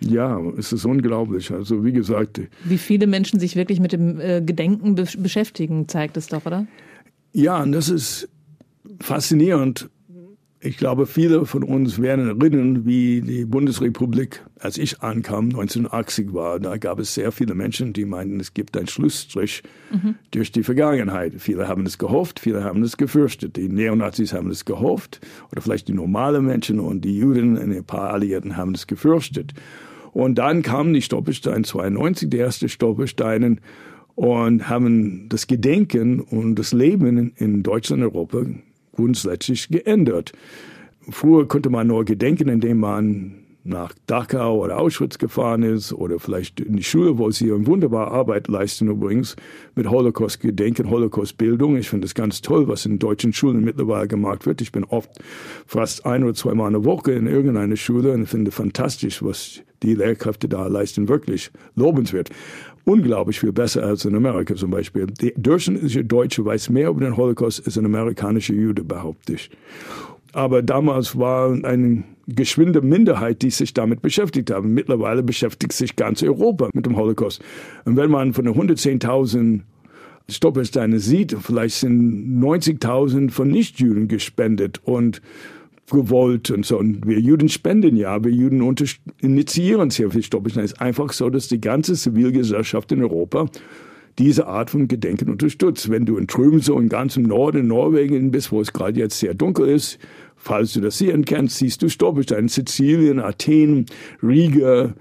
ja, es ist unglaublich. Also wie gesagt. Wie viele Menschen sich wirklich mit dem äh, Gedenken be beschäftigen, zeigt es doch, oder? Ja, und das ist faszinierend, ich glaube, viele von uns werden erinnern, wie die Bundesrepublik, als ich ankam, 1980 war. Da gab es sehr viele Menschen, die meinten, es gibt einen Schlussstrich mhm. durch die Vergangenheit. Viele haben es gehofft, viele haben es gefürchtet. Die Neonazis haben es gehofft, oder vielleicht die normalen Menschen und die Juden und ein paar Alliierten haben es gefürchtet. Und dann kamen die Stolpersteine 92, die erste Stolpersteine, und haben das Gedenken und das Leben in Deutschland und Europa grundsätzlich geändert. Früher konnte man nur gedenken, indem man nach Dachau oder Auschwitz gefahren ist oder vielleicht in die Schule, wo sie eine wunderbare Arbeit leisten übrigens mit Holocaust-Gedenken, Holocaust-Bildung. Ich finde es ganz toll, was in deutschen Schulen mittlerweile gemacht wird. Ich bin oft fast ein oder zweimal eine Woche in irgendeiner Schule und finde fantastisch, was die Lehrkräfte da leisten, wirklich lobenswert unglaublich viel besser als in Amerika zum Beispiel. Der durchschnittliche Deutsche weiß mehr über den Holocaust als ein amerikanischer Jude, behaupte ich. Aber damals war eine geschwinde Minderheit, die sich damit beschäftigt haben. Mittlerweile beschäftigt sich ganz Europa mit dem Holocaust. Und wenn man von den 110.000 Stolpersteine sieht, vielleicht sind 90.000 von Nichtjuden gespendet und gewollt und so. Und wir Juden spenden ja, wir Juden initiieren sehr viel Stolpersteine. Es ist einfach so, dass die ganze Zivilgesellschaft in Europa diese Art von Gedenken unterstützt. Wenn du in Trübensau im ganzen Norden Norwegen bist, wo es gerade jetzt sehr dunkel ist, falls du das sehen kannst, siehst du Stolpersteine. Sizilien, Athen, Riga,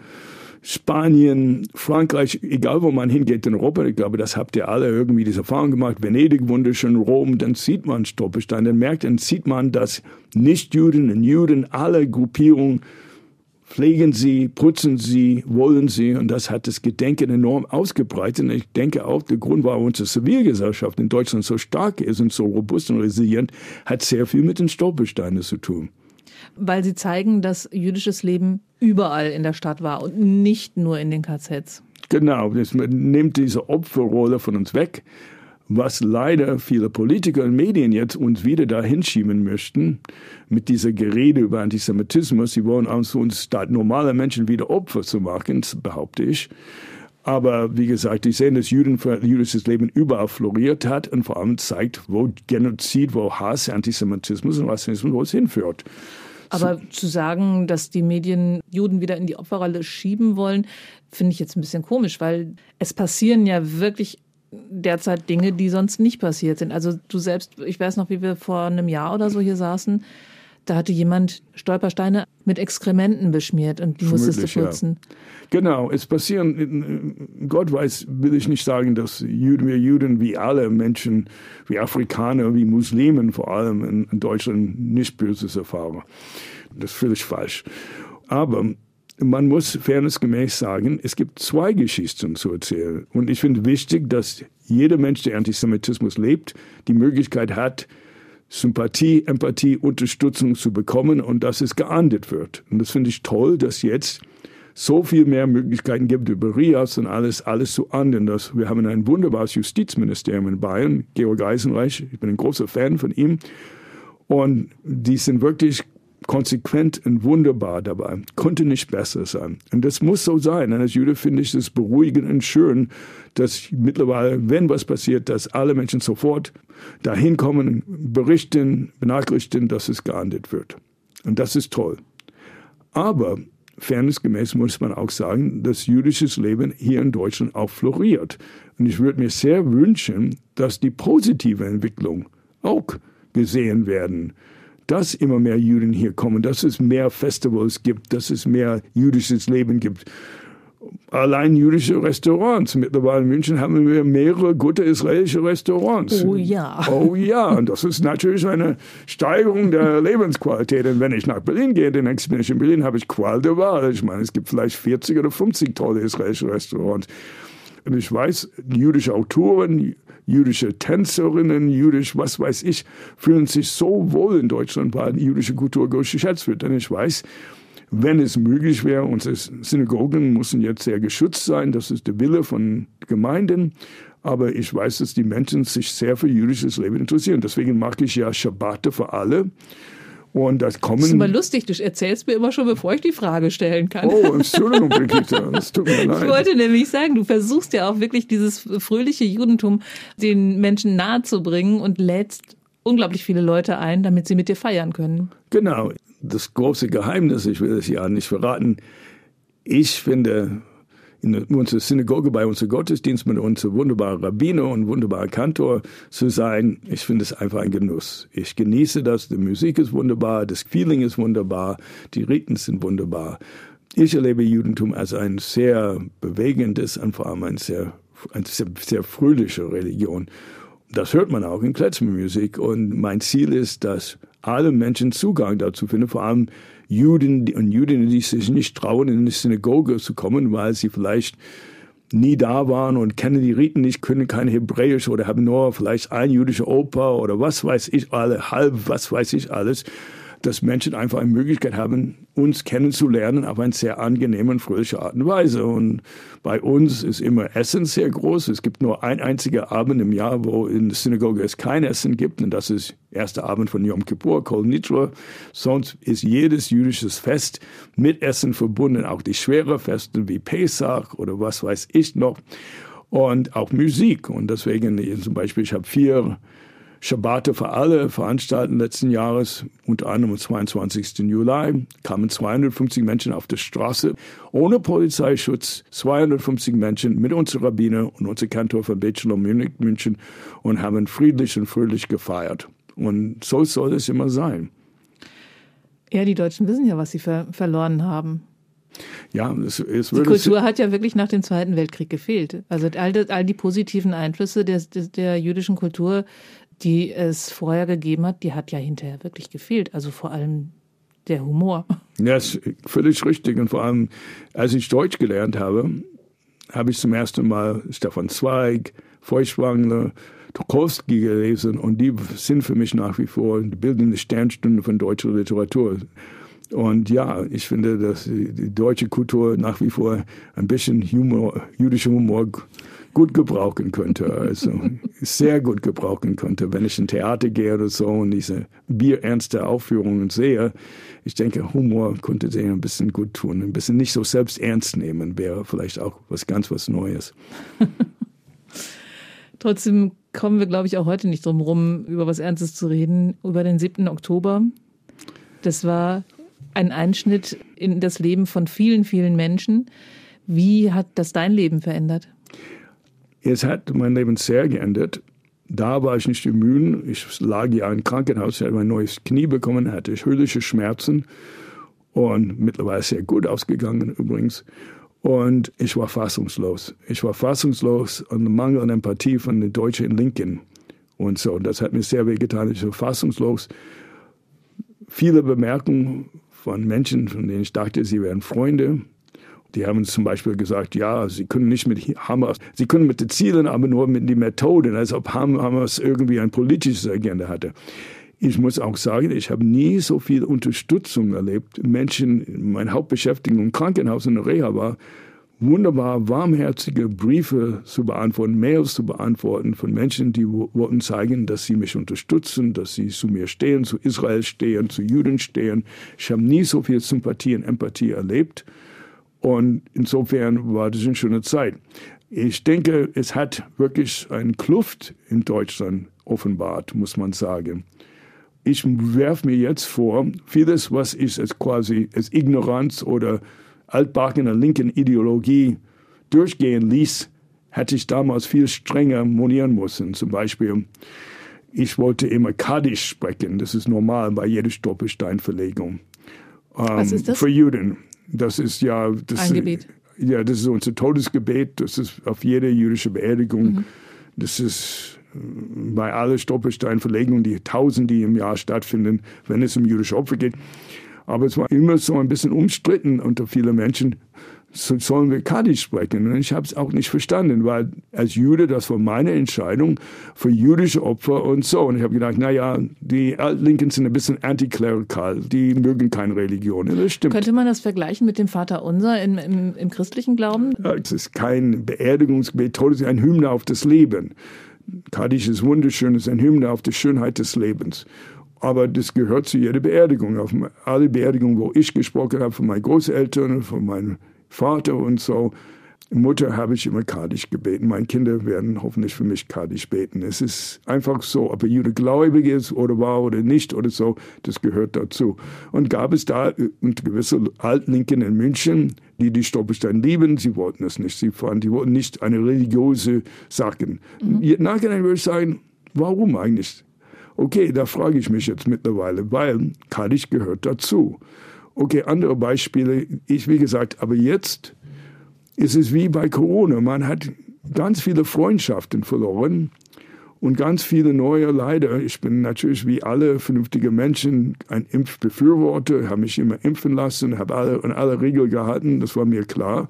Spanien, Frankreich, egal wo man hingeht in Europa, ich glaube, das habt ihr alle irgendwie diese Erfahrung gemacht, Venedig, wunderschön, Rom, dann sieht man Stolpersteine, dann merkt, dann sieht man, dass Nichtjuden und Juden, alle Gruppierungen pflegen sie, putzen sie, wollen sie. Und das hat das Gedenken enorm ausgebreitet. Und ich denke auch, der Grund, warum unsere Zivilgesellschaft in Deutschland so stark ist und so robust und resilient, hat sehr viel mit den Stolpersteinen zu tun. Weil sie zeigen, dass jüdisches Leben überall in der Stadt war und nicht nur in den KZs. Genau, das nimmt diese Opferrolle von uns weg, was leider viele Politiker und Medien jetzt uns wieder da hinschieben möchten, mit dieser Gerede über Antisemitismus. Sie wollen uns, uns statt normaler Menschen wieder Opfer zu machen, behaupte ich. Aber wie gesagt, die sehen, dass Juden, jüdisches Leben überall floriert hat und vor allem zeigt, wo Genozid, wo Hass, Antisemitismus und Rassismus, wo es hinführt. Aber zu sagen, dass die Medien Juden wieder in die Opferrolle schieben wollen, finde ich jetzt ein bisschen komisch, weil es passieren ja wirklich derzeit Dinge, die sonst nicht passiert sind. Also du selbst, ich weiß noch, wie wir vor einem Jahr oder so hier saßen, da hatte jemand Stolpersteine mit Exkrementen beschmiert und die musstest du putzen. Ja. Genau, es passieren, Gott weiß, will ich nicht sagen, dass Juden, wir Juden wie alle Menschen, wie Afrikaner, wie Muslimen vor allem in, in Deutschland nicht Böses erfahren. Das ist völlig falsch. Aber man muss fairnessgemäß sagen, es gibt zwei Geschichten zu erzählen. Und ich finde wichtig, dass jeder Mensch, der Antisemitismus lebt, die Möglichkeit hat, Sympathie, Empathie, Unterstützung zu bekommen und dass es geahndet wird. Und das finde ich toll, dass jetzt so viel mehr Möglichkeiten gibt über RIAS und alles, alles zu ahnden. Dass wir haben ein wunderbares Justizministerium in Bayern, Georg Eisenreich, ich bin ein großer Fan von ihm. Und die sind wirklich konsequent und wunderbar dabei. Konnte nicht besser sein. Und das muss so sein. Und als Jude finde ich es beruhigend und schön, dass mittlerweile, wenn was passiert, dass alle Menschen sofort dahin kommen, berichten, benachrichtigen, dass es geahndet wird. Und das ist toll. Aber fairnessgemäß muss man auch sagen, dass jüdisches Leben hier in Deutschland auch floriert. Und ich würde mir sehr wünschen, dass die positive Entwicklung auch gesehen werden dass immer mehr Juden hier kommen, dass es mehr Festivals gibt, dass es mehr jüdisches Leben gibt. allein jüdische Restaurants. Mittlerweile in München haben wir mehrere gute israelische Restaurants. Oh ja. Oh ja, und das ist natürlich eine Steigerung der Lebensqualität. Und wenn ich nach Berlin gehe, den Expedition in Berlin, habe ich Qual der Wahl. Ich meine, es gibt vielleicht 40 oder 50 tolle israelische Restaurants. Und ich weiß, jüdische Autoren, jüdische Tänzerinnen, jüdisch, was weiß ich, fühlen sich so wohl in Deutschland, weil jüdische Kultur geschätzt wird. Denn ich weiß, wenn es möglich wäre, unsere Synagogen müssen jetzt sehr geschützt sein, das ist der Wille von Gemeinden. Aber ich weiß, dass die Menschen sich sehr für jüdisches Leben interessieren. Deswegen mag ich ja Schabbate für alle. Und das kommen. Das ist immer lustig, du erzählst mir immer schon, bevor ich die Frage stellen kann. Oh, Entschuldigung, Brigitte, das tut mir leid. Ich wollte nämlich sagen, du versuchst ja auch wirklich dieses fröhliche Judentum den Menschen nahezubringen und lädst unglaublich viele Leute ein, damit sie mit dir feiern können. Genau das große Geheimnis, ich will es ja nicht verraten. Ich finde, in unserer Synagoge, bei unserem Gottesdienst mit unserem wunderbaren Rabbiner und wunderbaren Kantor zu sein, ich finde es einfach ein Genuss. Ich genieße das, die Musik ist wunderbar, das Feeling ist wunderbar, die Riten sind wunderbar. Ich erlebe Judentum als ein sehr bewegendes und vor allem ein sehr, eine sehr, sehr fröhliche Religion. Das hört man auch in Klezmermusik und mein Ziel ist, dass alle Menschen Zugang dazu finden, vor allem Juden und Jüdinnen, die sich nicht trauen, in die Synagoge zu kommen, weil sie vielleicht nie da waren und kennen die Riten nicht, können kein Hebräisch oder haben nur vielleicht ein jüdischer Opa oder was weiß ich alle, halb was weiß ich alles dass Menschen einfach eine Möglichkeit haben, uns kennenzulernen auf eine sehr angenehme und fröhliche Art und Weise. Und bei uns ist immer Essen sehr groß. Es gibt nur ein einziger Abend im Jahr, wo in der Synagoge es kein Essen gibt. Und das ist erster Abend von Yom Kippur, Kol Nitra. Sonst ist jedes jüdisches Fest mit Essen verbunden. Auch die schwere Feste wie Pesach oder was weiß ich noch. Und auch Musik. Und deswegen zum Beispiel, ich habe vier Schabbate für alle veranstalten letzten Jahres, unter anderem am 22. Juli, kamen 250 Menschen auf der Straße ohne Polizeischutz, 250 Menschen mit unserer Rabbiner und unser Kantor von Bachelor Munich, München und haben friedlich und fröhlich gefeiert. Und so soll es immer sein. Ja, die Deutschen wissen ja, was sie ver verloren haben. Ja, es, es die Kultur hat ja wirklich nach dem Zweiten Weltkrieg gefehlt. Also all, die, all die positiven Einflüsse der, der, der jüdischen Kultur die es vorher gegeben hat, die hat ja hinterher wirklich gefehlt. Also vor allem der Humor. Ja, ist völlig richtig. Und vor allem, als ich Deutsch gelernt habe, habe ich zum ersten Mal Stefan Zweig, Feuchtwangler, Tucholsky gelesen und die sind für mich nach wie vor die bildende Sternstunde von deutscher Literatur. Und ja, ich finde, dass die deutsche Kultur nach wie vor ein bisschen Humor, jüdischer Humor gut gebrauchen könnte. Also sehr gut gebrauchen könnte, wenn ich in Theater gehe oder so und diese bierernste Aufführungen sehe. Ich denke, Humor könnte sie ein bisschen gut tun. Ein bisschen nicht so selbst ernst nehmen wäre vielleicht auch was ganz was Neues. Trotzdem kommen wir, glaube ich, auch heute nicht drum rum, über was Ernstes zu reden, über den 7. Oktober. Das war ein Einschnitt in das Leben von vielen, vielen Menschen. Wie hat das dein Leben verändert? Es hat mein Leben sehr geändert. Da war ich nicht immun. Ich lag ja im Krankenhaus, ich hatte mein neues Knie bekommen, hatte ich höllische Schmerzen und mittlerweile sehr gut ausgegangen übrigens. Und ich war fassungslos. Ich war fassungslos an dem Mangel an Empathie von den Deutschen in Lincoln. Und so, das hat mir sehr wehgetan. Ich war fassungslos. Viele Bemerkungen von Menschen, von denen ich dachte, sie wären Freunde, die haben zum Beispiel gesagt, ja, sie können nicht mit Hamas, sie können mit den Zielen, aber nur mit den Methoden, als ob Hamas irgendwie ein politisches Agenda hatte. Ich muss auch sagen, ich habe nie so viel Unterstützung erlebt. Menschen, meine Hauptbeschäftigung im Krankenhaus in der Reha war, wunderbar warmherzige Briefe zu beantworten, Mails zu beantworten von Menschen, die wollten zeigen, dass sie mich unterstützen, dass sie zu mir stehen, zu Israel stehen, zu Juden stehen. Ich habe nie so viel Sympathie und Empathie erlebt. Und insofern war das eine schöne Zeit. Ich denke, es hat wirklich eine Kluft in Deutschland offenbart, muss man sagen. Ich werfe mir jetzt vor, vieles, was ich als quasi als Ignoranz oder altbackener linken Ideologie durchgehen ließ, hätte ich damals viel strenger monieren müssen. Zum Beispiel, ich wollte immer Kaddisch sprechen. Das ist normal bei jeder Stolpersteinverlegung. Was ist das? Für Juden. Das ist ja das, ein Gebet. Ja, das ist unser Todesgebet. Das ist auf jeder jüdischen Beerdigung. Mhm. Das ist äh, bei allen Stolpersteinverlegungen, die tausend, die im Jahr stattfinden, wenn es um jüdische Opfer geht. Aber es war immer so ein bisschen umstritten unter vielen Menschen, so sollen wir Kaddisch sprechen. Und ich habe es auch nicht verstanden, weil als Jude, das war meine Entscheidung für jüdische Opfer und so. Und ich habe gedacht, na ja, die Altlinken sind ein bisschen antiklerikal, die mögen keine Religion. Das stimmt. Könnte man das vergleichen mit dem Vater Unser im, im, im christlichen Glauben? Es ist kein Beerdigungsgebet, es ist ein Hymne auf das Leben. Kaddisch ist wunderschön, es ist ein Hymne auf die Schönheit des Lebens. Aber das gehört zu jeder Beerdigung. Auf alle Beerdigungen, wo ich gesprochen habe, von meinen Großeltern, von meinen Vater und so. Mutter habe ich immer Kaddisch gebeten. Meine Kinder werden hoffentlich für mich Kaddisch beten. Es ist einfach so, ob er Jude gläubig ist oder war oder nicht oder so, das gehört dazu. Und gab es da äh, gewisse Altlinken in München, die die Stolperstein lieben, sie wollten es nicht. Sie fanden, die wollten nicht eine religiöse Sache. Mhm. Nachhinein würde ich sagen, warum eigentlich? Okay, da frage ich mich jetzt mittlerweile, weil Kaddisch gehört dazu. Okay, andere Beispiele. Ich, wie gesagt, aber jetzt ist es wie bei Corona. Man hat ganz viele Freundschaften verloren und ganz viele neue leider. Ich bin natürlich wie alle vernünftige Menschen ein Impfbefürworter, habe mich immer impfen lassen, habe alle an alle Regeln gehalten, das war mir klar.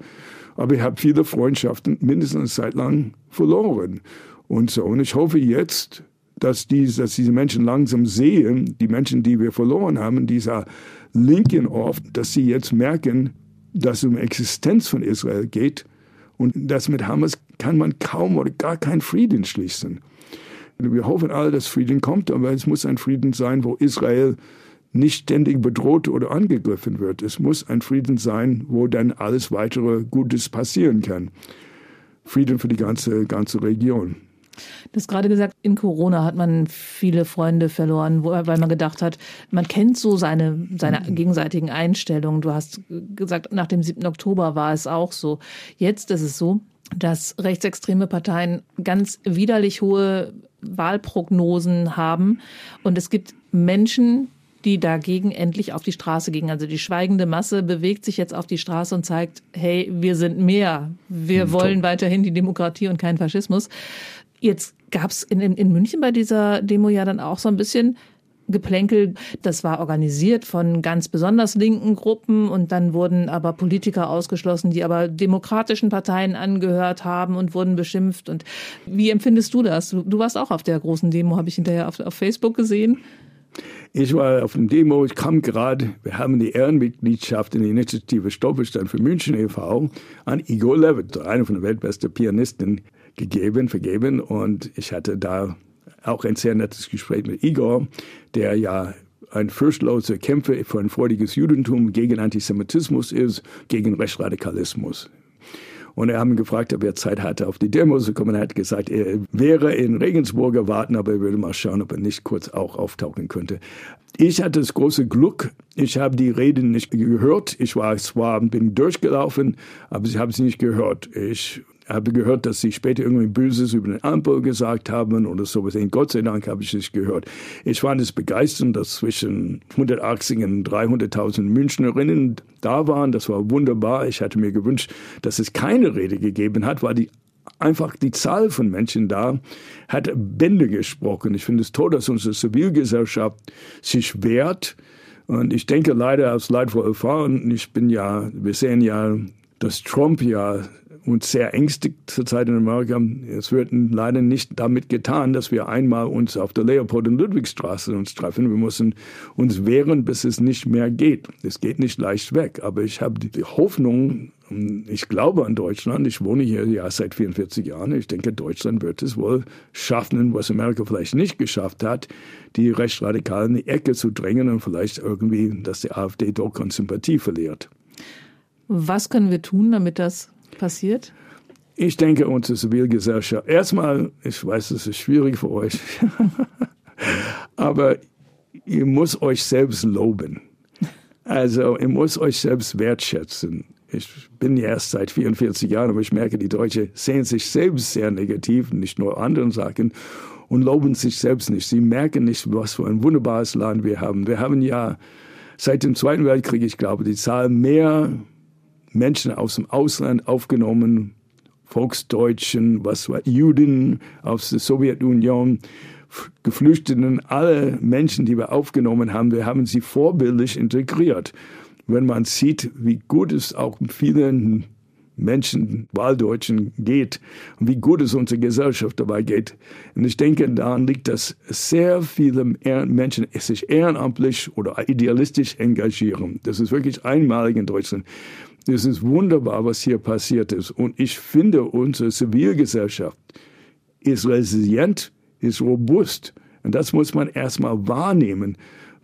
Aber ich habe viele Freundschaften mindestens eine Zeit lang verloren. Und so. Und ich hoffe jetzt, dass, dies, dass diese Menschen langsam sehen, die Menschen, die wir verloren haben, dieser Linken oft, dass sie jetzt merken, dass es um Existenz von Israel geht und dass mit Hamas kann man kaum oder gar keinen Frieden schließen. Wir hoffen alle, dass Frieden kommt, aber es muss ein Frieden sein, wo Israel nicht ständig bedroht oder angegriffen wird. Es muss ein Frieden sein, wo dann alles weitere Gutes passieren kann. Frieden für die ganze, ganze Region. Du hast gerade gesagt, in Corona hat man viele Freunde verloren, weil man gedacht hat, man kennt so seine, seine mhm. gegenseitigen Einstellungen. Du hast gesagt, nach dem 7. Oktober war es auch so. Jetzt ist es so, dass rechtsextreme Parteien ganz widerlich hohe Wahlprognosen haben. Und es gibt Menschen, die dagegen endlich auf die Straße gingen. Also die schweigende Masse bewegt sich jetzt auf die Straße und zeigt, hey, wir sind mehr. Wir hm, wollen weiterhin die Demokratie und keinen Faschismus. Jetzt gab es in, in, München bei dieser Demo ja dann auch so ein bisschen Geplänkel. Das war organisiert von ganz besonders linken Gruppen und dann wurden aber Politiker ausgeschlossen, die aber demokratischen Parteien angehört haben und wurden beschimpft. Und wie empfindest du das? Du, du warst auch auf der großen Demo, habe ich hinterher auf, auf Facebook gesehen. Ich war auf dem Demo, ich kam gerade, wir haben die Ehrenmitgliedschaft in der Initiative Stolperstein für München e.V. an Igor Levitt, einer von den weltbesten Pianisten, gegeben, vergeben. Und ich hatte da auch ein sehr nettes Gespräch mit Igor, der ja ein fürchtloser Kämpfer für ein freudiges Judentum gegen Antisemitismus ist, gegen Rechtsradikalismus. Und er hat ihn gefragt, ob er Zeit hatte, auf die Demo zu kommen. Er hat gesagt, er wäre in Regensburg erwarten, aber er würde mal schauen, ob er nicht kurz auch auftauchen könnte. Ich hatte das große Glück, ich habe die Reden nicht gehört. Ich war zwar, bin durchgelaufen, aber ich habe sie nicht gehört. Ich habe gehört, dass sie später irgendwie Böses über den Ampel gesagt haben oder sowas. Und Gott sei Dank habe ich es gehört. Ich fand es begeisternd, dass zwischen 180 und 300.000 Münchnerinnen da waren. Das war wunderbar. Ich hatte mir gewünscht, dass es keine Rede gegeben hat, weil die einfach die Zahl von Menschen da hat Bände gesprochen. Ich finde es toll, dass unsere Zivilgesellschaft sich wehrt. Und ich denke leider aus leidvoll erfahren, ich bin ja, wir sehen ja, dass Trump ja uns sehr ängstigt zurzeit in Amerika. Es wird leider nicht damit getan, dass wir einmal uns auf der Leopold- und Ludwigstraße uns treffen. Wir müssen uns wehren, bis es nicht mehr geht. Es geht nicht leicht weg. Aber ich habe die Hoffnung, ich glaube an Deutschland. Ich wohne hier ja seit 44 Jahren. Ich denke, Deutschland wird es wohl schaffen, was Amerika vielleicht nicht geschafft hat, die Rechtsradikalen in die Ecke zu drängen und vielleicht irgendwie, dass die AfD doch an Sympathie verliert. Was können wir tun, damit das passiert? Ich denke, unsere Zivilgesellschaft, erstmal, ich weiß, es ist schwierig für euch, aber ihr müsst euch selbst loben. Also, ihr müsst euch selbst wertschätzen. Ich bin ja erst seit 44 Jahren, aber ich merke, die Deutschen sehen sich selbst sehr negativ, nicht nur anderen Sachen, und loben sich selbst nicht. Sie merken nicht, was für ein wunderbares Land wir haben. Wir haben ja seit dem Zweiten Weltkrieg, ich glaube, die Zahl mehr Menschen aus dem Ausland aufgenommen, Volksdeutschen, was war Juden aus der Sowjetunion, Geflüchteten, alle Menschen, die wir aufgenommen haben, wir haben sie vorbildlich integriert. Wenn man sieht, wie gut es auch vielen Menschen, Wahldeutschen geht und wie gut es unserer Gesellschaft dabei geht. Und ich denke, daran liegt, dass sehr viele Menschen sich ehrenamtlich oder idealistisch engagieren. Das ist wirklich einmalig in Deutschland. Es ist wunderbar, was hier passiert ist. Und ich finde, unsere Zivilgesellschaft ist resilient, ist robust. Und das muss man erstmal wahrnehmen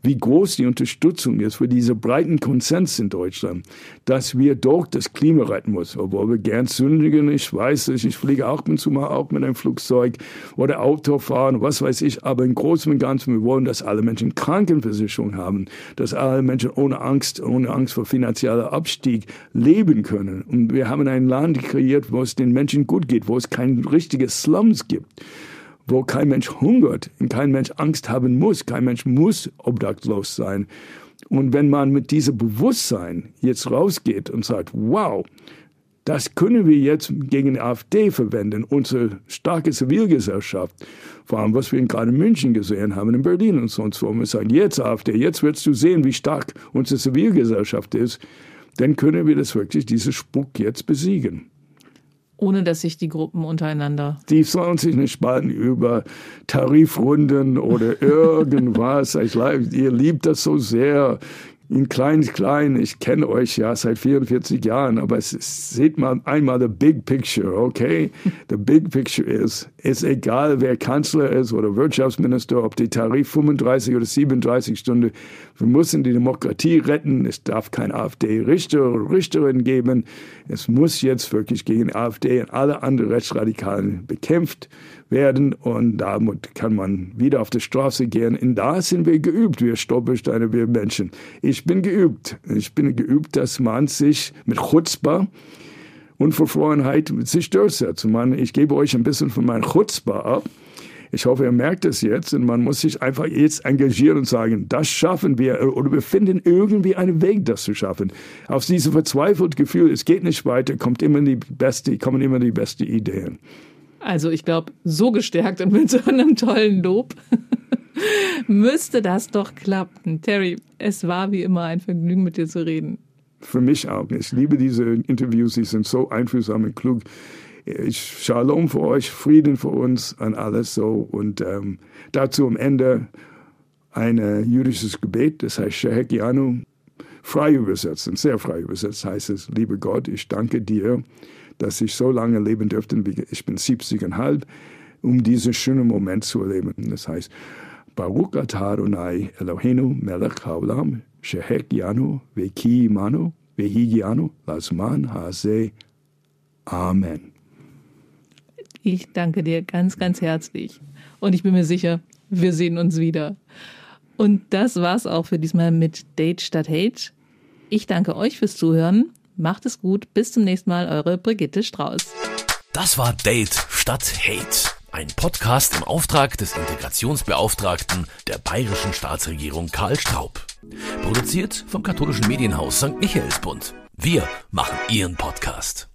wie groß die Unterstützung ist für diese breiten Konsens in Deutschland, dass wir doch das Klima retten müssen, obwohl wir gern sündigen. Ich weiß es, ich fliege auch mit, auch mit einem Flugzeug oder Auto fahren, was weiß ich. Aber im Großen und Ganzen, wir wollen, dass alle Menschen Krankenversicherung haben, dass alle Menschen ohne Angst, ohne Angst vor finanzieller Abstieg leben können. Und wir haben ein Land kreiert, wo es den Menschen gut geht, wo es kein richtiges Slums gibt wo kein Mensch hungert und kein Mensch Angst haben muss. Kein Mensch muss obdachlos sein. Und wenn man mit diesem Bewusstsein jetzt rausgeht und sagt, wow, das können wir jetzt gegen die AfD verwenden, unsere starke Zivilgesellschaft, vor allem was wir gerade in München gesehen haben, in Berlin und sonst wo. Wir sagen, jetzt AfD, jetzt wirst du sehen, wie stark unsere Zivilgesellschaft ist, dann können wir das wirklich, diese Spuk jetzt besiegen ohne dass sich die Gruppen untereinander. Die sollen sich nicht spalten über Tarifrunden oder irgendwas. ich, ihr liebt das so sehr in klein, klein, ich kenne euch ja seit 44 Jahren, aber es ist, seht mal einmal the big picture, okay? The big picture ist, ist egal, wer Kanzler ist oder Wirtschaftsminister, ob die Tarif 35 oder 37 Stunden, wir müssen die Demokratie retten, es darf kein AfD-Richter oder Richterin geben, es muss jetzt wirklich gegen AfD und alle anderen Rechtsradikalen bekämpft werden und damit kann man wieder auf die Straße gehen. Und da sind wir geübt, wir Stolpersteine, wir Menschen. Ich bin geübt. Ich bin geübt, dass man sich mit Chutzpah und Verfrorenheit sich durchsetzt. Man, ich gebe euch ein bisschen von meinem Chutzpah ab. Ich hoffe, ihr merkt es jetzt und man muss sich einfach jetzt engagieren und sagen, das schaffen wir oder wir finden irgendwie einen Weg, das zu schaffen. Aus diesem verzweifelten Gefühl, es geht nicht weiter, kommt immer die beste, kommen immer die besten Ideen. Also ich glaube, so gestärkt und mit so einem tollen Lob müsste das doch klappen. Terry, es war wie immer ein Vergnügen, mit dir zu reden. Für mich auch. Ich liebe diese Interviews, sie sind so einfühlsam und klug. Ich Shalom für euch, Frieden für uns an alles so. Und ähm, dazu am Ende ein äh, jüdisches Gebet, das heißt Shehekianu, frei übersetzt, und sehr frei übersetzt heißt es, liebe Gott, ich danke dir, dass ich so lange leben dürfte. Ich bin 70,5, um diesen schönen Moment zu erleben. Das heißt, Baruch atah Adonai Eloheinu melech haolam, shehek yanu veki imanu, vehigianu lasman hase. Amen. Ich danke dir ganz, ganz herzlich. Und ich bin mir sicher, wir sehen uns wieder. Und das war's auch für diesmal mit Date statt Hate. Ich danke euch fürs Zuhören. Macht es gut. Bis zum nächsten Mal. Eure Brigitte Strauß. Das war Date statt Hate. Ein Podcast im Auftrag des Integrationsbeauftragten der bayerischen Staatsregierung Karl Straub. Produziert vom katholischen Medienhaus St. Michaelsbund. Wir machen Ihren Podcast.